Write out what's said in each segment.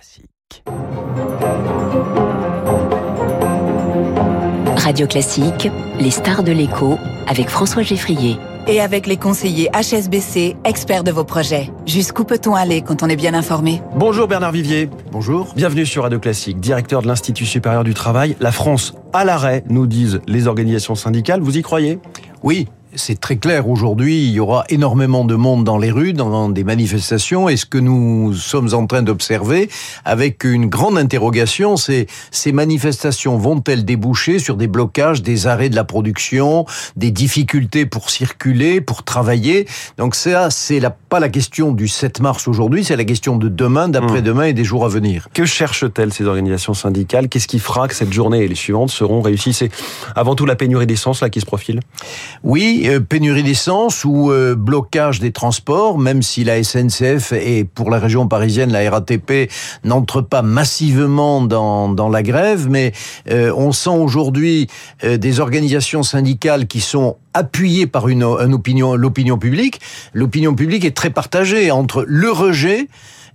Classique. Radio Classique, les stars de l'écho avec François Geffrier. Et avec les conseillers HSBC, experts de vos projets. Jusqu'où peut-on aller quand on est bien informé? Bonjour Bernard Vivier. Bonjour. Bienvenue sur Radio Classique, directeur de l'Institut supérieur du travail. La France à l'arrêt, nous disent les organisations syndicales. Vous y croyez? Oui, c'est très clair aujourd'hui, il y aura énormément de monde dans les rues, dans des manifestations, et ce que nous sommes en train d'observer, avec une grande interrogation, c'est ces manifestations vont-elles déboucher sur des blocages, des arrêts de la production, des difficultés pour circuler, pour travailler? Donc ça, c'est la, pas la question du 7 mars aujourd'hui, c'est la question de demain, d'après-demain et des jours à venir. Que cherchent-elles ces organisations syndicales? Qu'est-ce qui fera que cette journée et les suivantes seront réussies? C'est avant tout la pénurie d'essence là qui se profile? Oui, euh, pénurie d'essence ou euh, blocage des transports, même si la SNCF et pour la région parisienne la RATP n'entrent pas massivement dans, dans la grève, mais euh, on sent aujourd'hui des organisations syndicales qui sont appuyées par une, opinion, l'opinion publique. L'opinion publique est très partagée entre le rejet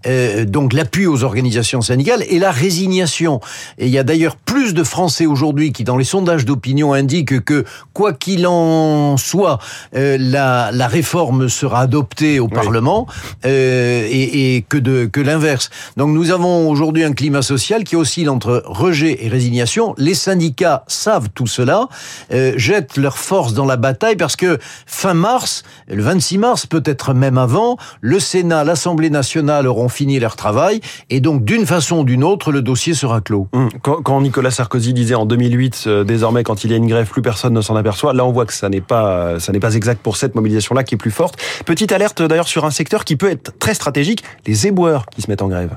euh, donc l'appui aux organisations syndicales et la résignation. Et il y a d'ailleurs plus de Français aujourd'hui qui, dans les sondages d'opinion, indiquent que quoi qu'il en soit, euh, la, la, réforme sera adoptée au Parlement euh, et, et, que de que l'inverse. Donc nous avons aujourd'hui un climat social qui oscille entre rejet et résignation. Les syndicats savent tout cela, euh, jettent leur force dans la bataille parce que fin mars, le 26 mars, peut-être même avant, le Sénat, l'Assemblée nationale auront fini leur travail et donc d'une façon ou d'une autre le dossier sera clos. Hum, quand, quand, Nicolas Sarkozy disait en 2008 euh, désormais quand il y a une grève plus personne ne s'en aperçoit, là on voit que ça n'est pas ça n'est pas exact pour cette mobilisation là qui est plus forte. Petite alerte d'ailleurs sur un secteur qui peut être très stratégique, les éboueurs qui se mettent en grève.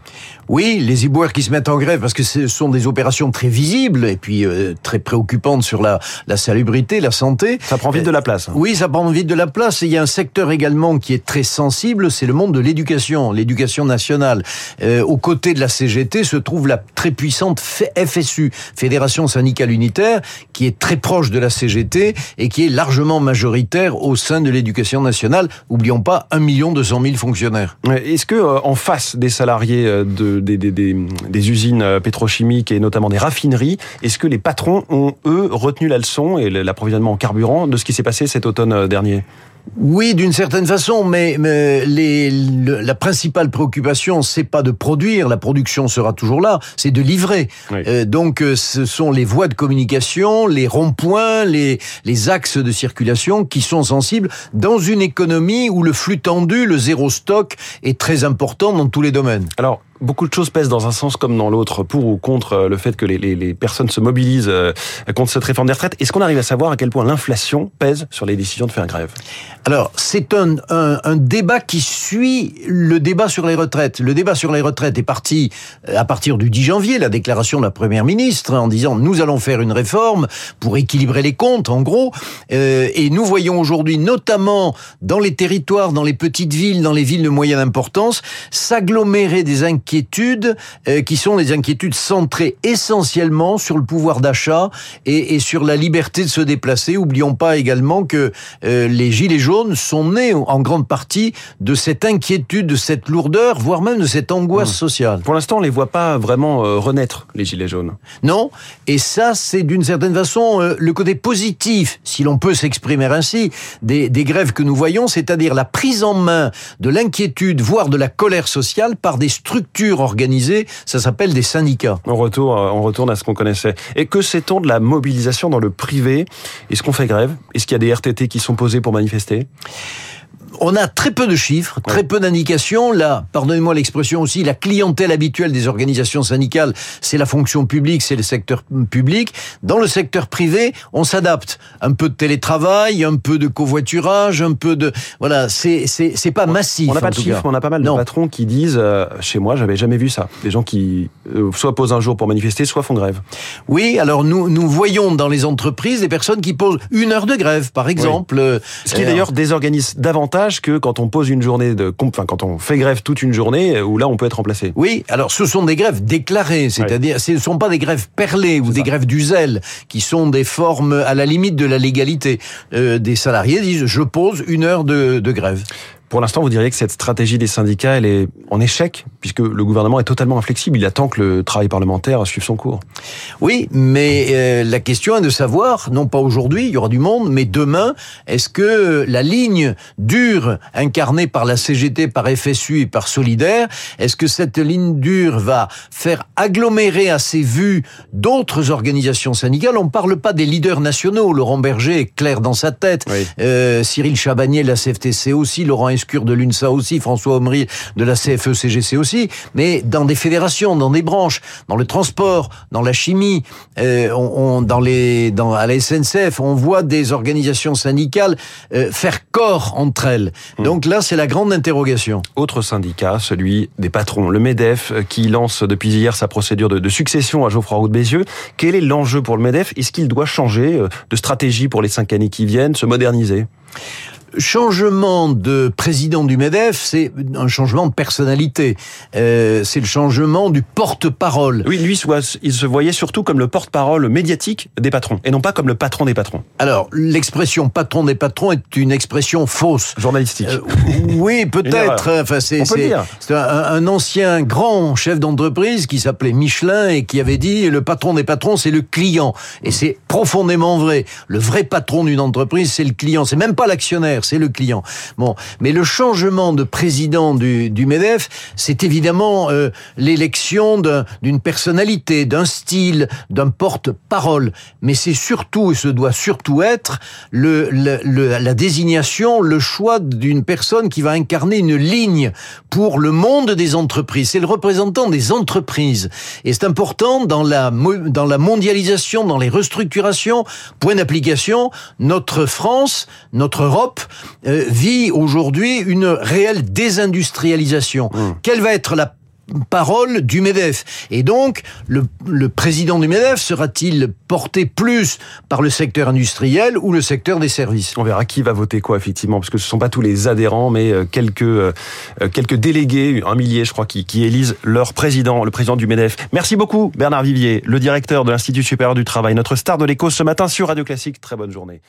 Oui, les éboueurs qui se mettent en grève parce que ce sont des opérations très visibles et puis euh, très préoccupantes sur la la salubrité, la santé. Ça prend vite de la place. Hein. Oui, ça prend vite de la place et il y a un secteur également qui est très sensible, c'est le monde de l'éducation, l'éducation nationale. Euh, aux côtés de la CGT se trouve la très puissante FSU, Fédération syndicale unitaire, qui est très proche de la CGT et qui est largement majoritaire au sein de l'éducation nationale. Oublions pas 1 million 200 000 fonctionnaires. Est-ce que euh, en face des salariés euh, de, des, des, des, des usines pétrochimiques et notamment des raffineries, est-ce que les patrons ont eux retenu la leçon et l'approvisionnement en carburant de ce qui s'est passé cet automne dernier? Oui, d'une certaine façon, mais, mais les, le, la principale préoccupation, c'est pas de produire, la production sera toujours là, c'est de livrer. Oui. Euh, donc, ce sont les voies de communication, les ronds-points, les, les axes de circulation qui sont sensibles dans une économie où le flux tendu, le zéro stock, est très important dans tous les domaines. Alors, beaucoup de choses pèsent dans un sens comme dans l'autre, pour ou contre le fait que les, personnes se mobilisent contre cette réforme des retraites. Est-ce qu'on arrive à savoir à quel point l'inflation pèse sur les décisions de faire grève? Alors, c'est un, débat qui suit le débat sur les retraites. Le débat sur les retraites est parti à partir du 10 janvier, la déclaration de la Première ministre, en disant nous allons faire une réforme pour équilibrer les comptes, en gros. Euh, et nous voyons aujourd'hui, notamment dans les territoires, dans les petites villes, dans les villes de moyenne importance, s'agglomérer des inquiétudes euh, qui sont des inquiétudes centrées essentiellement sur le pouvoir d'achat et, et, sur la liberté de se déplacer. Oublions pas également que euh, les gilets jaunes sont nés en grande partie de cette inquiétude, de cette lourdeur, voire même de cette angoisse mmh. sociale. Pour l'instant, on les voit pas vraiment euh, renaître les gilets jaunes. Non, et ça, c'est d'une certaine façon le côté positif, si l'on peut s'exprimer ainsi, des, des grèves que nous voyons, c'est-à-dire la prise en main de l'inquiétude, voire de la colère sociale par des structures organisées, ça s'appelle des syndicats. On retourne, on retourne à ce qu'on connaissait. Et que sait-on de la mobilisation dans le privé? Est-ce qu'on fait grève? Est-ce qu'il y a des RTT qui sont posés pour manifester? On a très peu de chiffres, très peu d'indications. Là, pardonnez-moi l'expression aussi, la clientèle habituelle des organisations syndicales, c'est la fonction publique, c'est le secteur public. Dans le secteur privé, on s'adapte. Un peu de télétravail, un peu de covoiturage, un peu de voilà, c'est c'est c'est pas massif. On n'a pas de chiffres, on a pas mal non. de patrons qui disent euh, chez moi, j'avais jamais vu ça. Des gens qui euh, soit posent un jour pour manifester, soit font grève. Oui, alors nous nous voyons dans les entreprises des personnes qui posent une heure de grève, par exemple. Oui. Ce qui euh, d'ailleurs désorganise davantage que quand on pose une journée de, enfin quand on fait grève toute une journée, où là on peut être remplacé. Oui, alors ce sont des grèves déclarées, c'est-à-dire ce ne sont pas des grèves perlées ou des ça. grèves du zèle, qui sont des formes à la limite de la légalité. Euh, des salariés disent je pose une heure de, de grève. Pour l'instant, vous diriez que cette stratégie des syndicats, elle est en échec, puisque le gouvernement est totalement inflexible. Il attend que le travail parlementaire suive son cours. Oui, mais euh, la question est de savoir, non pas aujourd'hui, il y aura du monde, mais demain, est-ce que la ligne dure incarnée par la CGT, par FSU et par Solidaire, est-ce que cette ligne dure va faire agglomérer à ses vues d'autres organisations syndicales? On ne parle pas des leaders nationaux. Laurent Berger est clair dans sa tête. Euh, Cyril Chabagnier la CFTC aussi, Laurent Escure de l'UNSA aussi, François Omri de la CFE-CGC aussi, mais dans des fédérations, dans des branches, dans le transport, dans la chimie, euh, on, dans les, dans, à la SNCF, on voit des organisations syndicales euh, faire corps entre elles. Hmm. Donc là, c'est la grande interrogation. Autre syndicat, celui des patrons, le MEDEF, euh, qui lance depuis hier sa procédure de, de succession à Geoffroy Roux de Bézieux. Quel est l'enjeu pour le MEDEF? Est-ce qu'il doit changer de stratégie pour les cinq années qui viennent, se moderniser? Changement de président du MEDEF, c'est un changement de personnalité. Euh, c'est le changement du porte-parole. Oui, lui, il se voyait surtout comme le porte-parole médiatique des patrons, et non pas comme le patron des patrons. Alors, l'expression patron des patrons est une expression fausse. Journalistique. Euh, oui, peut-être. Enfin, c'est un, un, ancien grand chef d'entreprise qui s'appelait Michelin et qui avait dit le patron des patrons, c'est le client. Et c'est profondément vrai. Le vrai patron d'une entreprise, c'est le client. C'est même pas l'actionnaire c'est le client. Bon, mais le changement de président du, du MEDEF, c'est évidemment euh, l'élection d'une personnalité, d'un style, d'un porte-parole. Mais c'est surtout, et ce doit surtout être, le, la désignation, le choix d'une personne qui va incarner une ligne pour le monde des entreprises. C'est le représentant des entreprises. Et c'est important dans la, dans la mondialisation, dans les restructurations. Point d'application, notre France, notre Europe euh, vit aujourd'hui une réelle désindustrialisation. Mmh. Quelle va être la parole du MEDEF. Et donc, le, le président du MEDEF sera-t-il porté plus par le secteur industriel ou le secteur des services? On verra qui va voter quoi, effectivement, parce que ce ne sont pas tous les adhérents, mais euh, quelques, euh, quelques délégués, un millier, je crois, qui, qui élisent leur président, le président du MEDEF. Merci beaucoup, Bernard Vivier, le directeur de l'Institut supérieur du travail, notre star de l'écho ce matin sur Radio Classique. Très bonne journée.